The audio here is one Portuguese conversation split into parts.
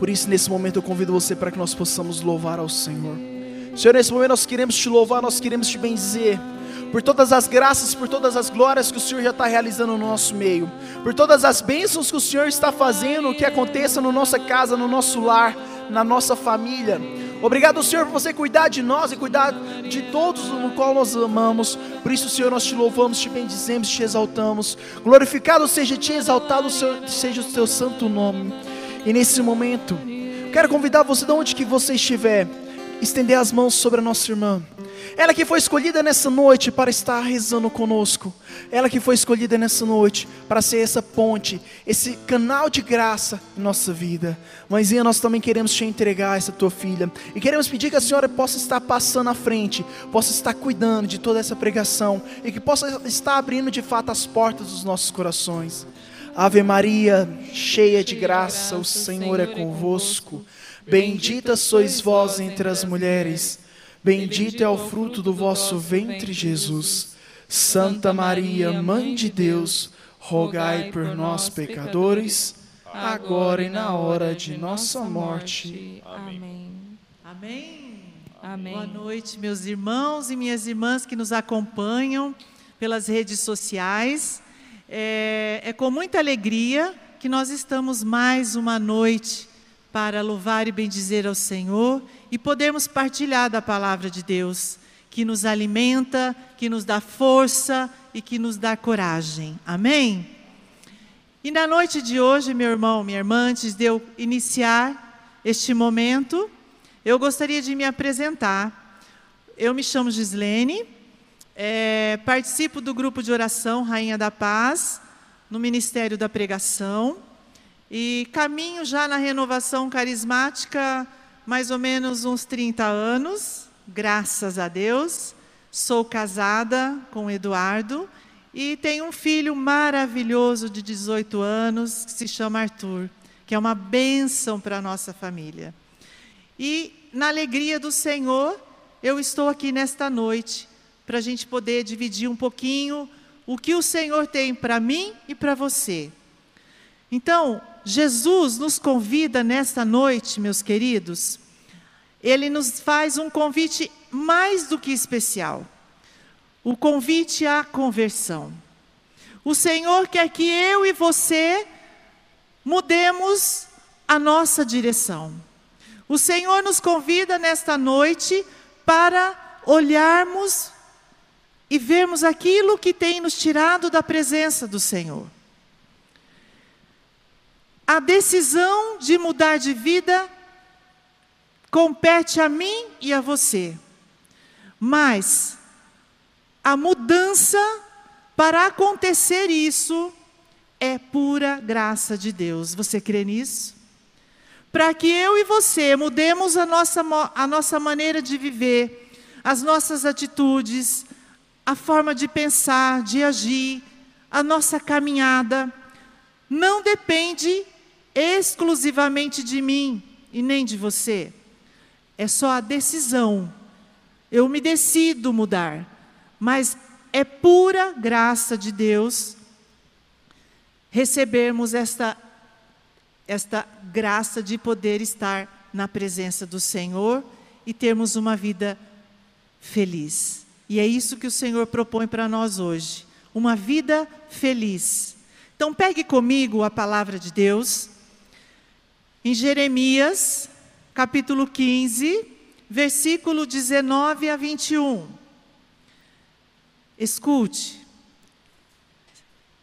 Por isso, nesse momento, eu convido você para que nós possamos louvar ao Senhor. Senhor, nesse momento nós queremos te louvar, nós queremos te benzer por todas as graças, por todas as glórias que o Senhor já está realizando no nosso meio, por todas as bênçãos que o Senhor está fazendo, que aconteça na nossa casa, no nosso lar, na nossa família. Obrigado, Senhor, por você cuidar de nós e cuidar de todos no qual nós amamos. Por isso, Senhor, nós te louvamos, te bendizemos, te exaltamos. Glorificado seja te exaltado seja o teu santo nome. E nesse momento, quero convidar você de onde que você estiver, estender as mãos sobre a nossa irmã. Ela que foi escolhida nessa noite para estar rezando conosco. Ela que foi escolhida nessa noite para ser essa ponte, esse canal de graça em nossa vida. Mãezinha, nós também queremos te entregar essa tua filha. E queremos pedir que a senhora possa estar passando à frente, possa estar cuidando de toda essa pregação e que possa estar abrindo de fato as portas dos nossos corações. Ave Maria, cheia de graça, o Senhor é convosco. Bendita sois vós entre as mulheres. Bendito é o fruto do vosso ventre, Jesus. Santa Maria, Mãe de Deus, rogai por nós, pecadores, agora e na hora de nossa morte. Amém. Amém. Amém. Boa noite, meus irmãos e minhas irmãs que nos acompanham pelas redes sociais. É, é com muita alegria que nós estamos mais uma noite para louvar e bendizer ao Senhor e podermos partilhar da palavra de Deus, que nos alimenta, que nos dá força e que nos dá coragem. Amém? E na noite de hoje, meu irmão, minha irmã, antes de eu iniciar este momento, eu gostaria de me apresentar. Eu me chamo Gislene, é, participo do grupo de oração Rainha da Paz, no Ministério da Pregação, e caminho já na renovação carismática mais ou menos uns 30 anos, graças a Deus. Sou casada com Eduardo e tenho um filho maravilhoso de 18 anos, que se chama Arthur, que é uma bênção para a nossa família. E na alegria do Senhor, eu estou aqui nesta noite para a gente poder dividir um pouquinho o que o Senhor tem para mim e para você. Então, Jesus nos convida nesta noite, meus queridos, ele nos faz um convite mais do que especial. O convite à conversão. O Senhor quer que eu e você mudemos a nossa direção. O Senhor nos convida nesta noite para olharmos e vermos aquilo que tem nos tirado da presença do Senhor. A decisão de mudar de vida compete a mim e a você. Mas a mudança para acontecer isso é pura graça de Deus. Você crê nisso? Para que eu e você mudemos a nossa, a nossa maneira de viver, as nossas atitudes, a forma de pensar, de agir, a nossa caminhada, não depende exclusivamente de mim e nem de você. É só a decisão. Eu me decido mudar. Mas é pura graça de Deus recebermos esta, esta graça de poder estar na presença do Senhor e termos uma vida feliz. E é isso que o Senhor propõe para nós hoje. Uma vida feliz. Então, pegue comigo a palavra de Deus. Em Jeremias, capítulo 15, versículo 19 a 21. Escute.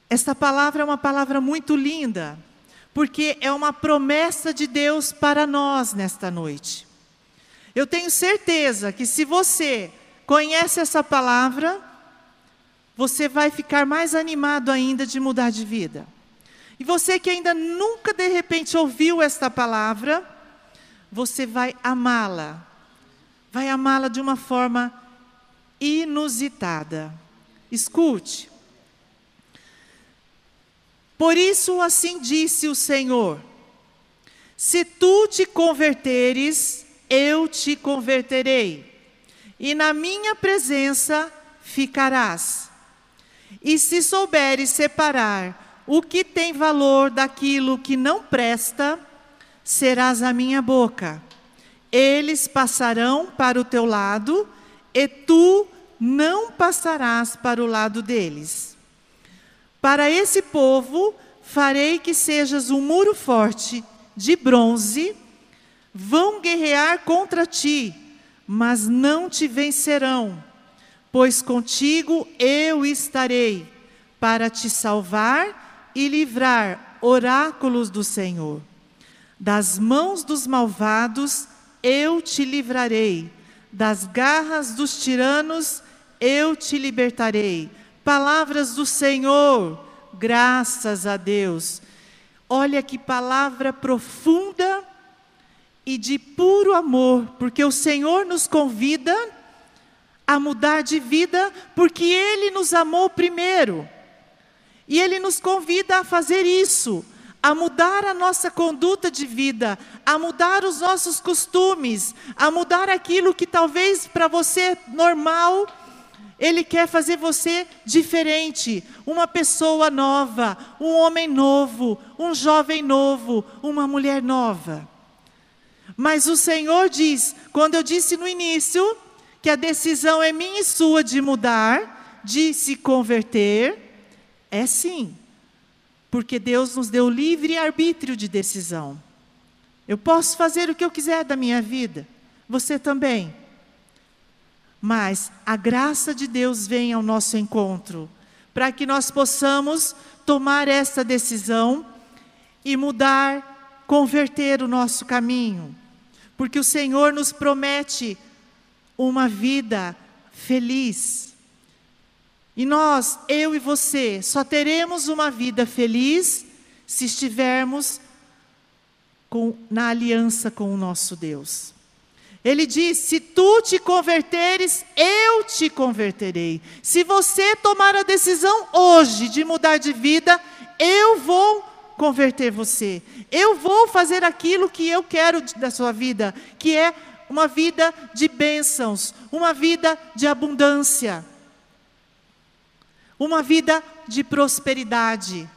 Esta palavra é uma palavra muito linda, porque é uma promessa de Deus para nós nesta noite. Eu tenho certeza que se você conhece essa palavra, você vai ficar mais animado ainda de mudar de vida. E você que ainda nunca de repente ouviu esta palavra, você vai amá-la. Vai amá-la de uma forma inusitada. Escute. Por isso assim disse o Senhor: Se tu te converteres, eu te converterei, e na minha presença ficarás. E se souberes separar o que tem valor daquilo que não presta, serás a minha boca. Eles passarão para o teu lado, e tu não passarás para o lado deles. Para esse povo farei que sejas um muro forte de bronze, vão guerrear contra ti, mas não te vencerão, pois contigo eu estarei para te salvar e livrar oráculos do Senhor. Das mãos dos malvados eu te livrarei, das garras dos tiranos eu te libertarei. Palavras do Senhor, graças a Deus. Olha que palavra profunda e de puro amor, porque o Senhor nos convida a mudar de vida, porque Ele nos amou primeiro. E Ele nos convida a fazer isso, a mudar a nossa conduta de vida, a mudar os nossos costumes, a mudar aquilo que talvez para você é normal, ele quer fazer você diferente, uma pessoa nova, um homem novo, um jovem novo, uma mulher nova. Mas o Senhor diz, quando eu disse no início, que a decisão é minha e sua de mudar, de se converter, é sim, porque Deus nos deu livre arbítrio de decisão. Eu posso fazer o que eu quiser da minha vida, você também. Mas a graça de Deus vem ao nosso encontro, para que nós possamos tomar essa decisão e mudar, converter o nosso caminho. Porque o Senhor nos promete uma vida feliz. E nós, eu e você, só teremos uma vida feliz se estivermos com, na aliança com o nosso Deus. Ele diz: Se tu te converteres, eu te converterei. Se você tomar a decisão hoje de mudar de vida, eu vou converter você. Eu vou fazer aquilo que eu quero da sua vida, que é uma vida de bênçãos, uma vida de abundância, uma vida de prosperidade.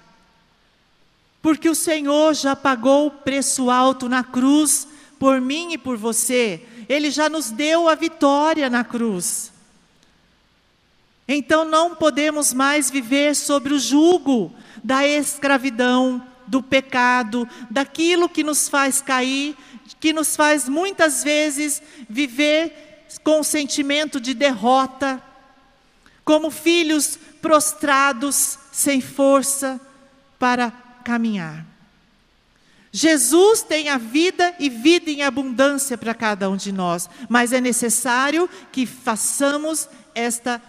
Porque o Senhor já pagou o preço alto na cruz por mim e por você. Ele já nos deu a vitória na cruz. Então não podemos mais viver sobre o jugo da escravidão, do pecado, daquilo que nos faz cair, que nos faz muitas vezes viver com o sentimento de derrota, como filhos prostrados, sem força para caminhar. Jesus tem a vida e vida em abundância para cada um de nós, mas é necessário que façamos esta,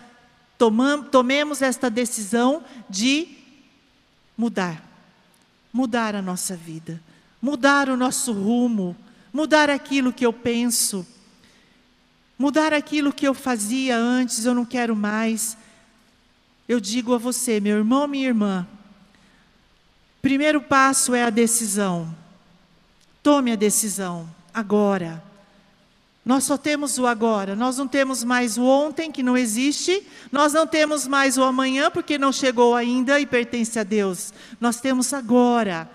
tomemos esta decisão de mudar, mudar a nossa vida, mudar o nosso rumo, mudar aquilo que eu penso, mudar aquilo que eu fazia antes, eu não quero mais. Eu digo a você, meu irmão, minha irmã, Primeiro passo é a decisão. Tome a decisão agora. Nós só temos o agora, nós não temos mais o ontem, que não existe, nós não temos mais o amanhã, porque não chegou ainda e pertence a Deus. Nós temos agora,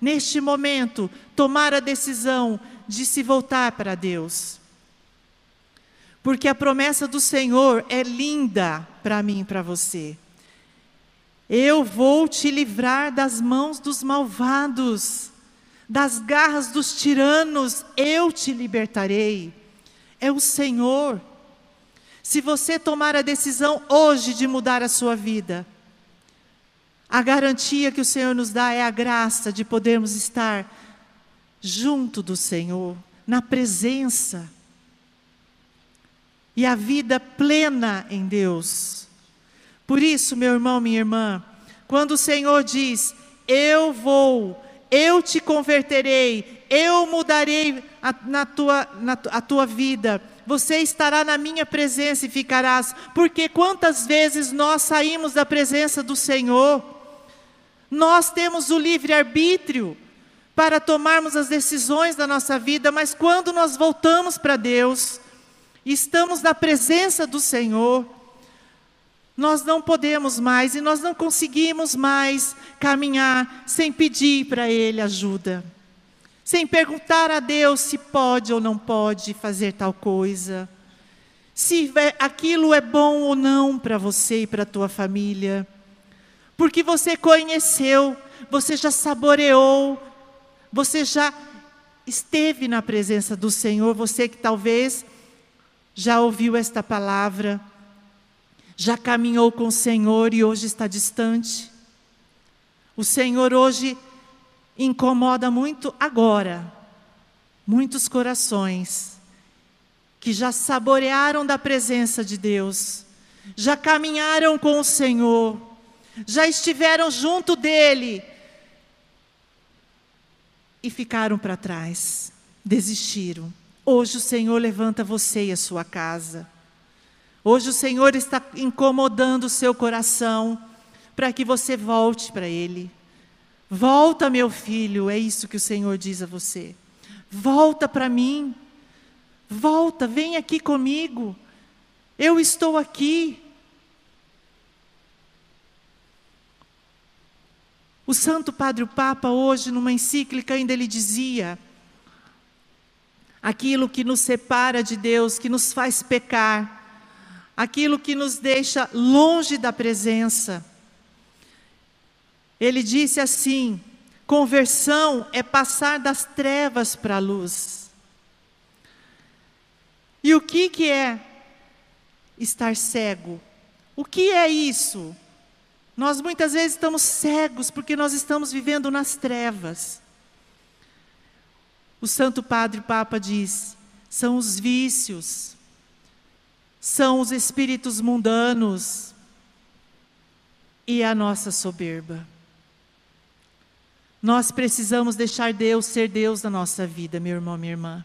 neste momento, tomar a decisão de se voltar para Deus. Porque a promessa do Senhor é linda para mim e para você. Eu vou te livrar das mãos dos malvados, das garras dos tiranos, eu te libertarei. É o Senhor. Se você tomar a decisão hoje de mudar a sua vida, a garantia que o Senhor nos dá é a graça de podermos estar junto do Senhor, na presença. E a vida plena em Deus. Por isso, meu irmão, minha irmã, quando o Senhor diz: Eu vou, eu te converterei, eu mudarei a, na tua, na, a tua vida, você estará na minha presença e ficarás. Porque quantas vezes nós saímos da presença do Senhor, nós temos o livre-arbítrio para tomarmos as decisões da nossa vida, mas quando nós voltamos para Deus, estamos na presença do Senhor, nós não podemos mais e nós não conseguimos mais caminhar sem pedir para Ele ajuda. sem perguntar a Deus se pode ou não pode fazer tal coisa, se aquilo é bom ou não para você e para a tua família, porque você conheceu, você já saboreou, você já esteve na presença do Senhor, você que talvez já ouviu esta palavra, já caminhou com o Senhor e hoje está distante. O Senhor hoje incomoda muito agora muitos corações que já saborearam da presença de Deus, já caminharam com o Senhor, já estiveram junto dele e ficaram para trás, desistiram. Hoje o Senhor levanta você e a sua casa. Hoje o Senhor está incomodando o seu coração para que você volte para Ele. Volta, meu filho, é isso que o Senhor diz a você. Volta para mim. Volta, vem aqui comigo. Eu estou aqui. O Santo Padre o Papa, hoje, numa encíclica, ainda ele dizia: aquilo que nos separa de Deus, que nos faz pecar, aquilo que nos deixa longe da presença, ele disse assim: conversão é passar das trevas para a luz. E o que, que é estar cego? O que é isso? Nós muitas vezes estamos cegos porque nós estamos vivendo nas trevas. O Santo Padre Papa diz: são os vícios, são os espíritos mundanos e a nossa soberba. Nós precisamos deixar Deus ser Deus na nossa vida, meu irmão, minha irmã.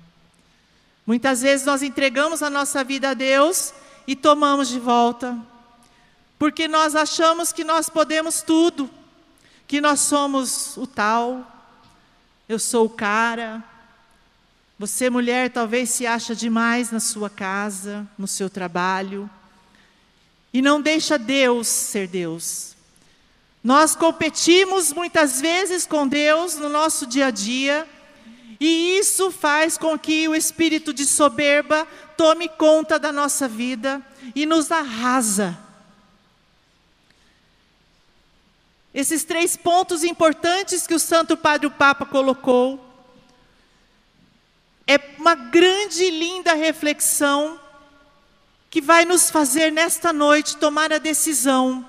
Muitas vezes nós entregamos a nossa vida a Deus e tomamos de volta, porque nós achamos que nós podemos tudo, que nós somos o tal, eu sou o cara. Você, mulher, talvez se acha demais na sua casa, no seu trabalho, e não deixa Deus ser Deus. Nós competimos muitas vezes com Deus no nosso dia a dia, e isso faz com que o espírito de soberba tome conta da nossa vida e nos arrasa. Esses três pontos importantes que o Santo Padre o Papa colocou, é uma grande e linda reflexão que vai nos fazer nesta noite tomar a decisão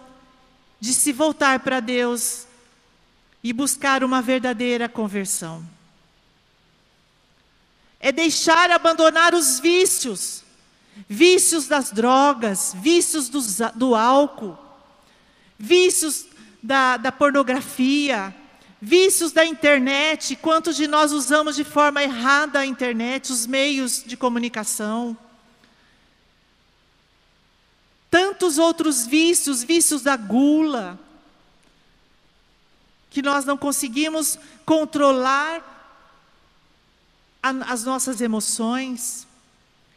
de se voltar para Deus e buscar uma verdadeira conversão. É deixar abandonar os vícios, vícios das drogas, vícios do, do álcool, vícios da, da pornografia, vícios da internet. Quantos de nós usamos de forma errada a internet, os meios de comunicação? tantos outros vícios, vícios da gula, que nós não conseguimos controlar a, as nossas emoções,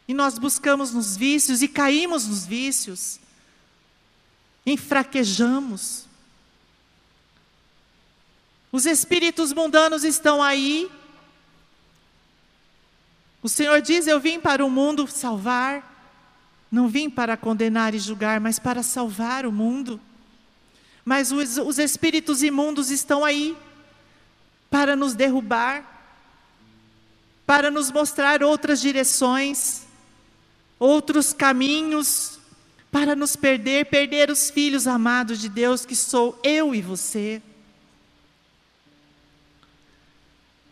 e nós buscamos nos vícios e caímos nos vícios, enfraquejamos. Os espíritos mundanos estão aí. O Senhor diz: Eu vim para o mundo salvar. Não vim para condenar e julgar, mas para salvar o mundo. Mas os, os espíritos imundos estão aí para nos derrubar, para nos mostrar outras direções, outros caminhos, para nos perder, perder os filhos amados de Deus, que sou eu e você.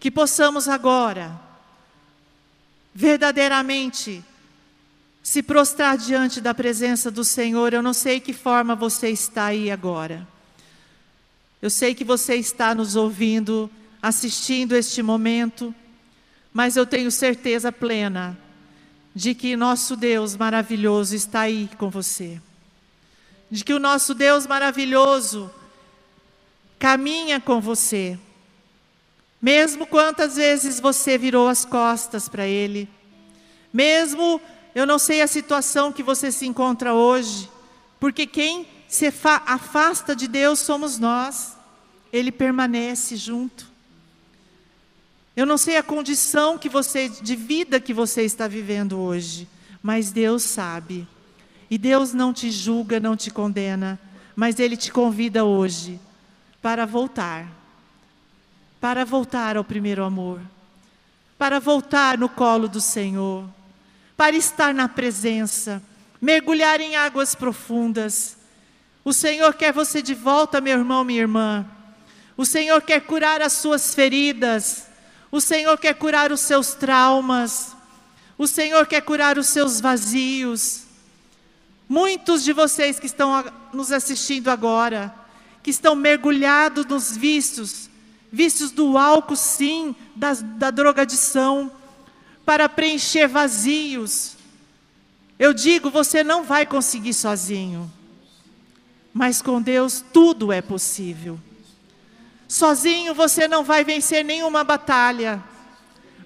Que possamos agora, verdadeiramente, se prostrar diante da presença do Senhor. Eu não sei que forma você está aí agora. Eu sei que você está nos ouvindo, assistindo este momento, mas eu tenho certeza plena de que nosso Deus maravilhoso está aí com você. De que o nosso Deus maravilhoso caminha com você. Mesmo quantas vezes você virou as costas para Ele, mesmo eu não sei a situação que você se encontra hoje, porque quem se afasta de Deus somos nós, Ele permanece junto. Eu não sei a condição que você de vida que você está vivendo hoje, mas Deus sabe. E Deus não te julga, não te condena, mas ele te convida hoje para voltar. Para voltar ao primeiro amor. Para voltar no colo do Senhor. Para estar na presença, mergulhar em águas profundas. O Senhor quer você de volta, meu irmão, minha irmã. O Senhor quer curar as suas feridas. O Senhor quer curar os seus traumas. O Senhor quer curar os seus vazios. Muitos de vocês que estão nos assistindo agora, que estão mergulhados nos vícios, vícios do álcool, sim, da, da drogadição, para preencher vazios. Eu digo, você não vai conseguir sozinho, mas com Deus tudo é possível. Sozinho você não vai vencer nenhuma batalha,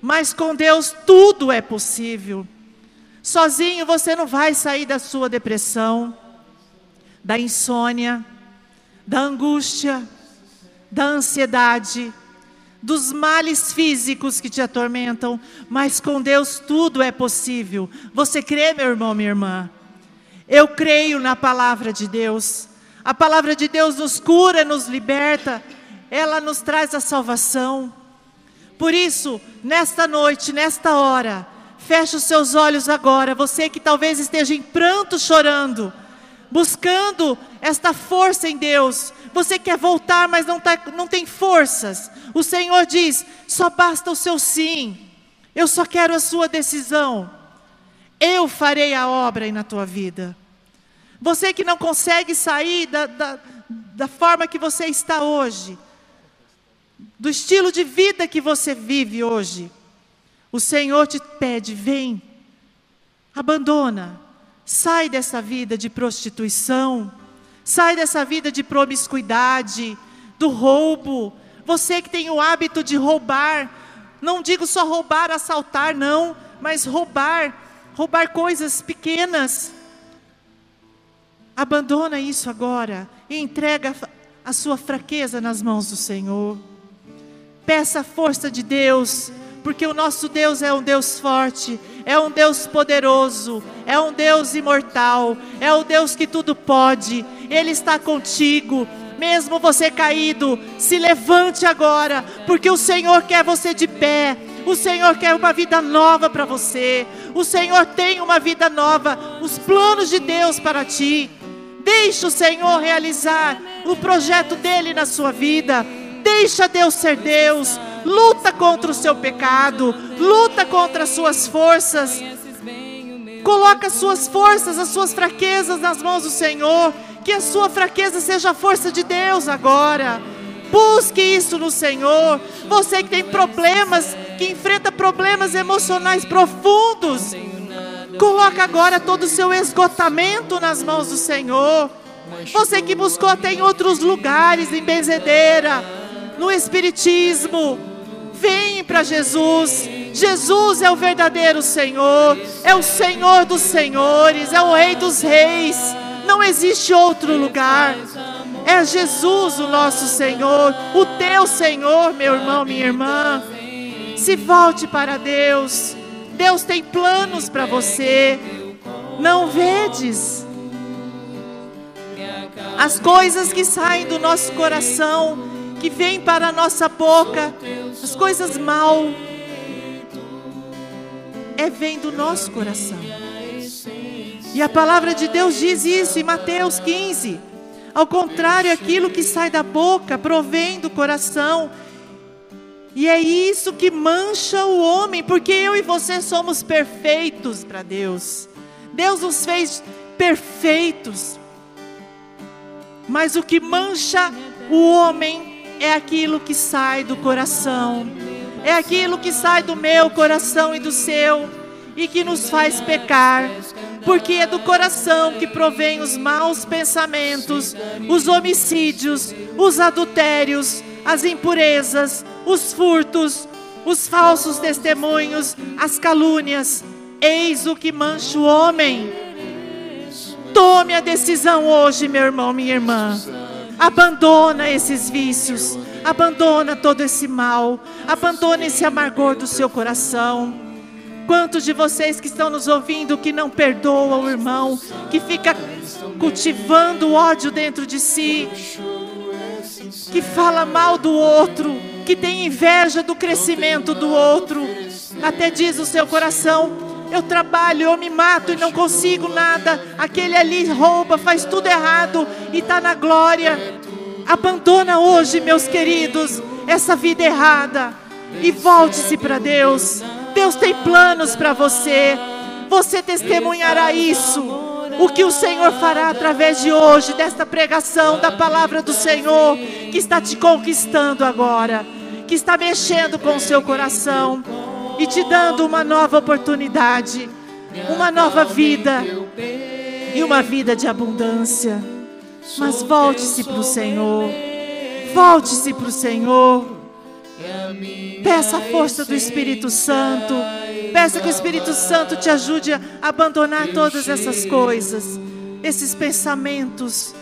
mas com Deus tudo é possível. Sozinho você não vai sair da sua depressão, da insônia, da angústia, da ansiedade, dos males físicos que te atormentam, mas com Deus tudo é possível. Você crê, meu irmão, minha irmã? Eu creio na palavra de Deus. A palavra de Deus nos cura, nos liberta, ela nos traz a salvação. Por isso, nesta noite, nesta hora, feche os seus olhos agora, você que talvez esteja em pranto chorando, buscando esta força em Deus. Você quer voltar, mas não, tá, não tem forças. O Senhor diz: só basta o seu sim. Eu só quero a sua decisão. Eu farei a obra na tua vida. Você que não consegue sair da, da, da forma que você está hoje, do estilo de vida que você vive hoje, o Senhor te pede: vem, abandona, sai dessa vida de prostituição, sai dessa vida de promiscuidade, do roubo. Você que tem o hábito de roubar, não digo só roubar, assaltar, não, mas roubar, roubar coisas pequenas. Abandona isso agora e entrega a sua fraqueza nas mãos do Senhor. Peça a força de Deus, porque o nosso Deus é um Deus forte, é um Deus poderoso, é um Deus imortal, é o Deus que tudo pode. Ele está contigo. Mesmo você caído, se levante agora, porque o Senhor quer você de pé. O Senhor quer uma vida nova para você. O Senhor tem uma vida nova, os planos de Deus para ti. Deixe o Senhor realizar o projeto dele na sua vida. Deixa Deus ser Deus. Luta contra o seu pecado. Luta contra as suas forças. Coloca as suas forças, as suas fraquezas nas mãos do Senhor. Que a sua fraqueza seja a força de Deus agora. Busque isso no Senhor. Você que tem problemas, que enfrenta problemas emocionais profundos. Coloca agora todo o seu esgotamento nas mãos do Senhor. Você que buscou até em outros lugares, em benzedeira no Espiritismo. Vem para Jesus. Jesus é o verdadeiro Senhor, é o Senhor dos Senhores, é o Rei dos Reis. Não existe outro lugar. É Jesus o nosso Senhor, o teu Senhor, meu irmão, minha irmã. Se volte para Deus. Deus tem planos para você. Não vedes as coisas que saem do nosso coração que vem para a nossa boca, as coisas mal, é vem do nosso coração. E a palavra de Deus diz isso em Mateus 15. Ao contrário, aquilo que sai da boca provém do coração. E é isso que mancha o homem, porque eu e você somos perfeitos para Deus. Deus nos fez perfeitos. Mas o que mancha o homem é aquilo que sai do coração, é aquilo que sai do meu coração e do seu, e que nos faz pecar, porque é do coração que provém os maus pensamentos, os homicídios, os adultérios, as impurezas, os furtos, os falsos testemunhos, as calúnias. Eis o que mancha o homem. Tome a decisão hoje, meu irmão, minha irmã Abandona esses vícios. Abandona todo esse mal, abandona esse amargor do seu coração. Quantos de vocês que estão nos ouvindo que não perdoa o irmão, que fica cultivando ódio dentro de si, que fala mal do outro, que tem inveja do crescimento do outro, até diz o seu coração: eu trabalho, eu me mato e não consigo nada. Aquele ali rouba, faz tudo errado e está na glória. Abandona hoje, meus queridos, essa vida errada e volte-se para Deus. Deus tem planos para você. Você testemunhará isso. O que o Senhor fará através de hoje, desta pregação da palavra do Senhor, que está te conquistando agora, que está mexendo com o seu coração e te dando uma nova oportunidade, uma nova vida e uma vida de abundância. Mas volte-se para o Senhor, volte-se para o Senhor. Peça a força do Espírito Santo. Peça que o Espírito Santo te ajude a abandonar todas essas coisas, esses pensamentos,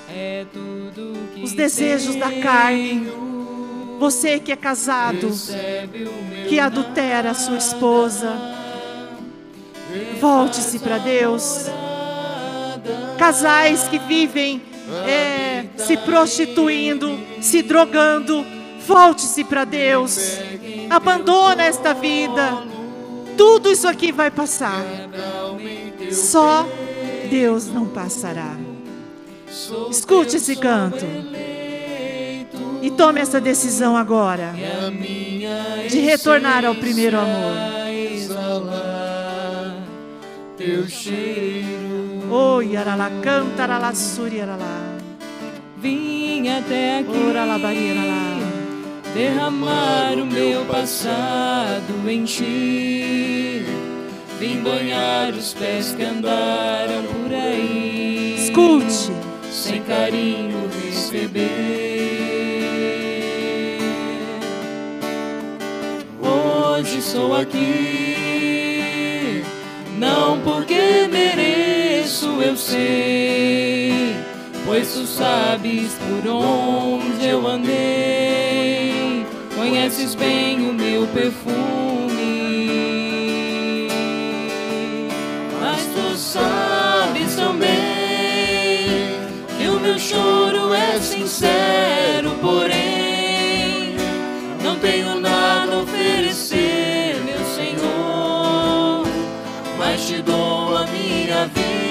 os desejos da carne. Você que é casado, que adultera a sua esposa, volte-se para Deus. Casais que vivem é, se prostituindo, se drogando, volte-se para Deus. Abandona esta vida. Tudo isso aqui vai passar. Só Deus não passará. Escute esse canto. E tome essa decisão agora de retornar ao primeiro amor. Teu cheiro. Oi, aralá, canta, aralá, suri, aralá. Vim até aqui. Ora, labaria, aralá. derramar o meu passado em ti. Vim banhar os pés que andaram por aí. Escute. Sem carinho receber. Estou aqui, não porque mereço, eu sei, pois tu sabes por onde eu andei, conheces bem o meu perfume, mas tu sabes também que o meu choro é sincero, porém não tenho vida.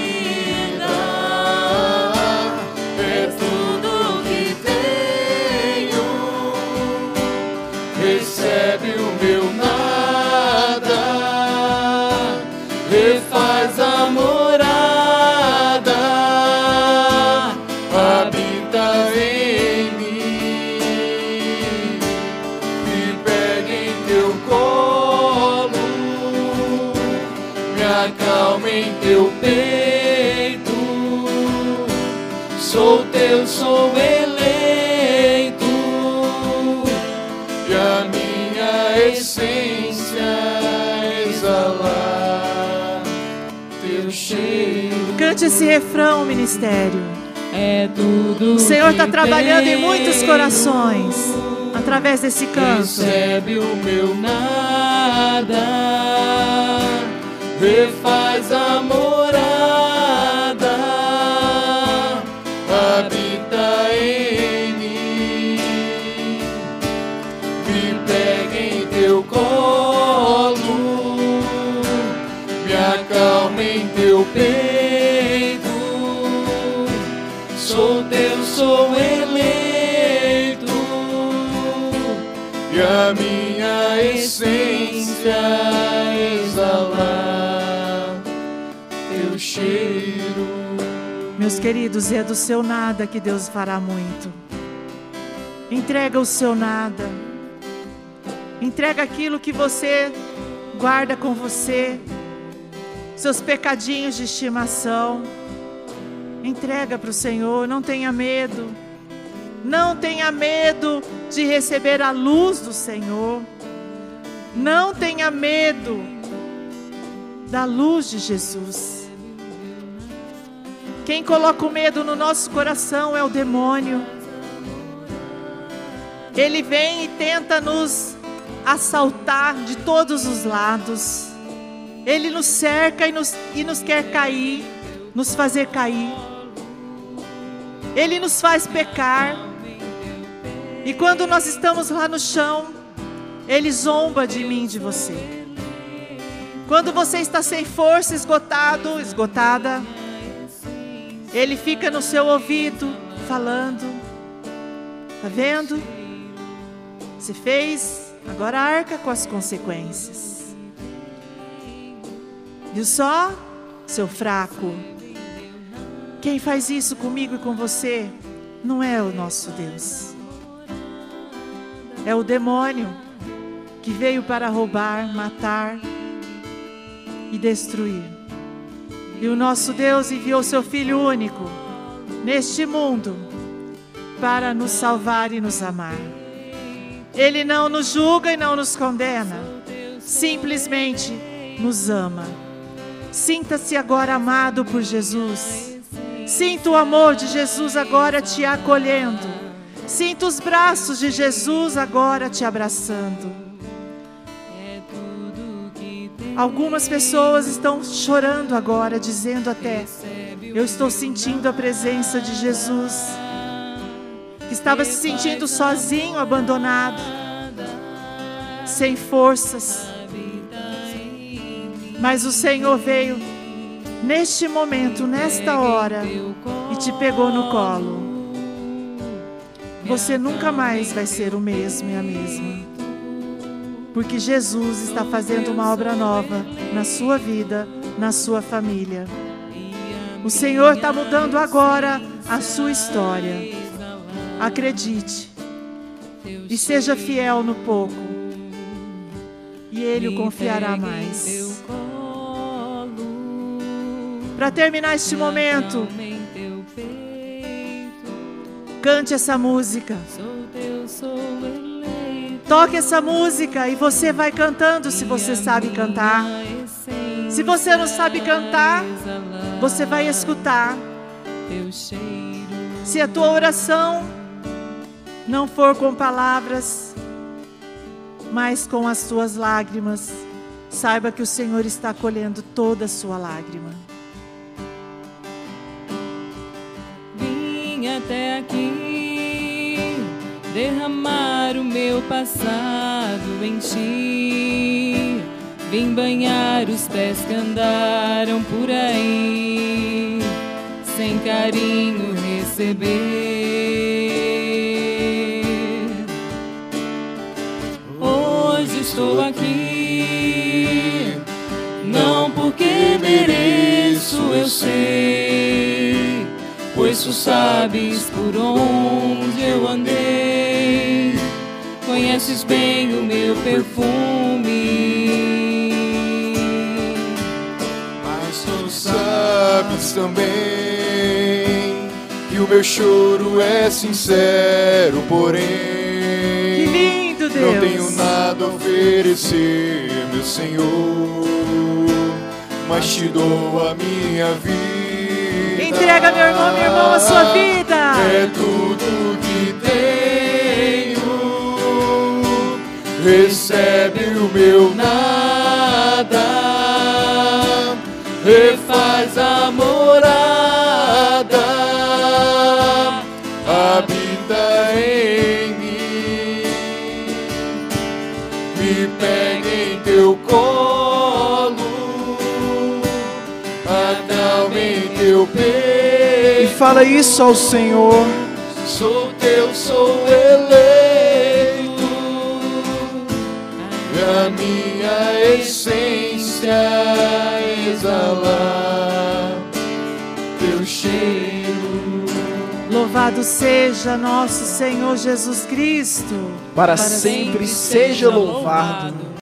Cante esse refrão, ministério. É tudo. O Senhor está trabalhando em muitos tenho. corações através desse canto. Recebe o meu nada, refaz a morada, habita em mim, me pega em teu colo, me acalma em teu peito. Sou eleito e a minha essência exalar teu cheiro. Meus queridos, é do seu nada que Deus fará muito. Entrega o seu nada. Entrega aquilo que você guarda com você. Seus pecadinhos de estimação. Entrega para o Senhor, não tenha medo. Não tenha medo de receber a luz do Senhor. Não tenha medo da luz de Jesus. Quem coloca o medo no nosso coração é o demônio. Ele vem e tenta nos assaltar de todos os lados. Ele nos cerca e nos, e nos quer cair, nos fazer cair. Ele nos faz pecar. E quando nós estamos lá no chão, Ele zomba de mim, de você. Quando você está sem força, esgotado, esgotada, Ele fica no seu ouvido falando. Tá vendo? Se fez, agora arca com as consequências. Viu só, seu fraco? Quem faz isso comigo e com você não é o nosso Deus. É o demônio que veio para roubar, matar e destruir. E o nosso Deus enviou seu Filho único neste mundo para nos salvar e nos amar. Ele não nos julga e não nos condena, simplesmente nos ama. Sinta-se agora amado por Jesus. Sinta o amor de Jesus agora te acolhendo. Sinta os braços de Jesus agora te abraçando. Algumas pessoas estão chorando agora, dizendo até: Eu estou sentindo a presença de Jesus. Que estava se sentindo sozinho, abandonado, sem forças. Mas o Senhor veio neste momento, nesta hora, e te pegou no colo. Você nunca mais vai ser o mesmo e a mesma. Porque Jesus está fazendo uma obra nova na sua vida, na sua família. O Senhor está mudando agora a sua história. Acredite. E seja fiel no pouco. E Ele o confiará mais. Para terminar este momento, cante essa música. Toque essa música e você vai cantando se você sabe cantar. Se você não sabe cantar, você vai escutar. Se a tua oração não for com palavras, mas com as tuas lágrimas, saiba que o Senhor está colhendo toda a sua lágrima. Até aqui, derramar o meu passado em ti. Vim banhar os pés que andaram por aí, sem carinho receber. Hoje estou aqui, não porque mereço, eu sei pois tu sabes por onde eu andei, conheces bem o meu perfume. Mas tu sabes também que o meu choro é sincero, porém. Que lindo! Não tenho nada a oferecer, meu Senhor, mas te dou a minha vida Entrega, meu irmão, meu irmão, a sua vida. É tudo que tenho. Recebe o meu nada. Refaz a morada. Habita em peito. E fala isso ao Senhor. Sou teu, sou eleito. A minha essência exalar teu cheiro. Louvado seja nosso Senhor Jesus Cristo. Para sempre seja louvado.